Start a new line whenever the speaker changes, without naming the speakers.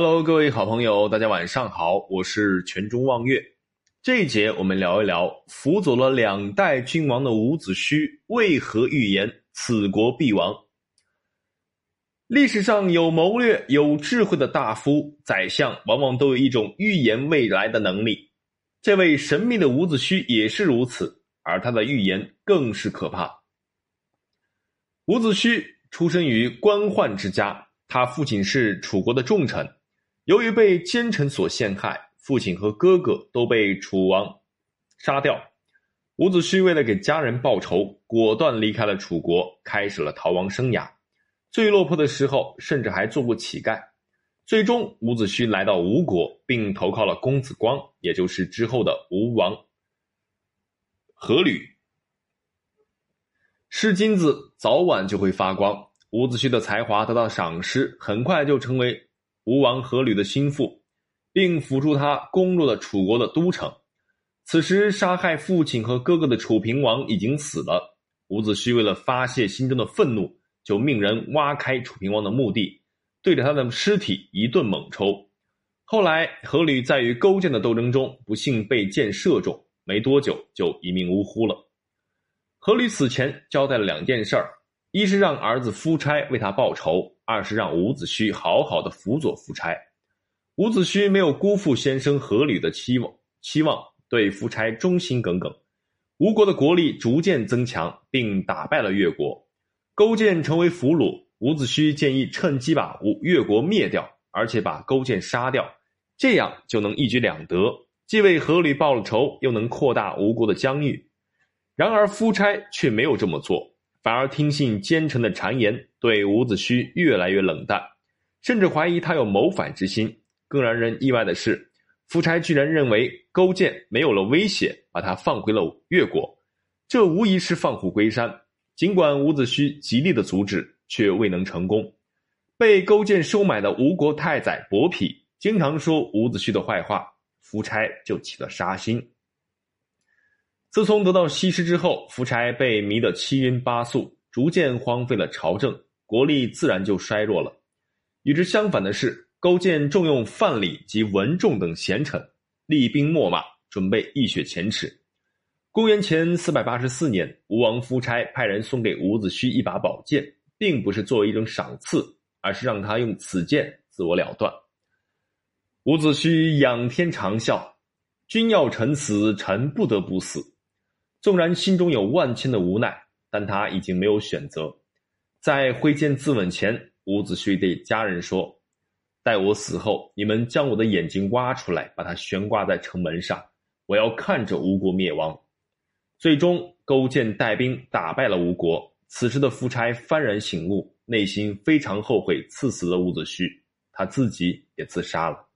Hello，各位好朋友，大家晚上好，我是全中望月。这一节我们聊一聊辅佐了两代君王的伍子胥为何预言此国必亡。历史上有谋略、有智慧的大夫、宰相，往往都有一种预言未来的能力。这位神秘的伍子胥也是如此，而他的预言更是可怕。伍子胥出生于官宦之家，他父亲是楚国的重臣。由于被奸臣所陷害，父亲和哥哥都被楚王杀掉。伍子胥为了给家人报仇，果断离开了楚国，开始了逃亡生涯。最落魄的时候，甚至还做过乞丐。最终，伍子胥来到吴国，并投靠了公子光，也就是之后的吴王阖闾。是金子，早晚就会发光。伍子胥的才华得到赏识，很快就成为。吴王阖闾的心腹，并辅助他攻入了楚国的都城。此时，杀害父亲和哥哥的楚平王已经死了。伍子胥为了发泄心中的愤怒，就命人挖开楚平王的墓地，对着他的尸体一顿猛抽。后来，阖闾在与勾践的斗争中不幸被箭射中，没多久就一命呜呼了。阖闾死前交代了两件事儿。一是让儿子夫差为他报仇，二是让伍子胥好好的辅佐夫差。伍子胥没有辜负先生阖闾的期望，期望对夫差忠心耿耿。吴国的国力逐渐增强，并打败了越国，勾践成为俘虏。伍子胥建议趁机把吴越国灭掉，而且把勾践杀掉，这样就能一举两得，既为阖闾报了仇，又能扩大吴国的疆域。然而夫差却没有这么做。反而听信奸臣的谗言，对伍子胥越来越冷淡，甚至怀疑他有谋反之心。更让人意外的是，夫差居然认为勾践没有了威胁，把他放回了越国。这无疑是放虎归山。尽管伍子胥极力的阻止，却未能成功。被勾践收买的吴国太宰伯嚭经常说伍子胥的坏话，夫差就起了杀心。自从得到西施之后，夫差被迷得七晕八素，逐渐荒废了朝政，国力自然就衰弱了。与之相反的是，勾践重用范蠡及文仲等贤臣，厉兵秣马，准备一雪前耻。公元前四百八十四年，吴王夫差派人送给伍子胥一把宝剑，并不是作为一种赏赐，而是让他用此剑自我了断。伍子胥仰天长啸：“君要臣死，臣不得不死。”纵然心中有万千的无奈，但他已经没有选择。在挥剑自刎前，伍子胥对家人说：“待我死后，你们将我的眼睛挖出来，把它悬挂在城门上，我要看着吴国灭亡。”最终，勾践带兵打败了吴国。此时的夫差幡然醒悟，内心非常后悔赐死了伍子胥，他自己也自杀了。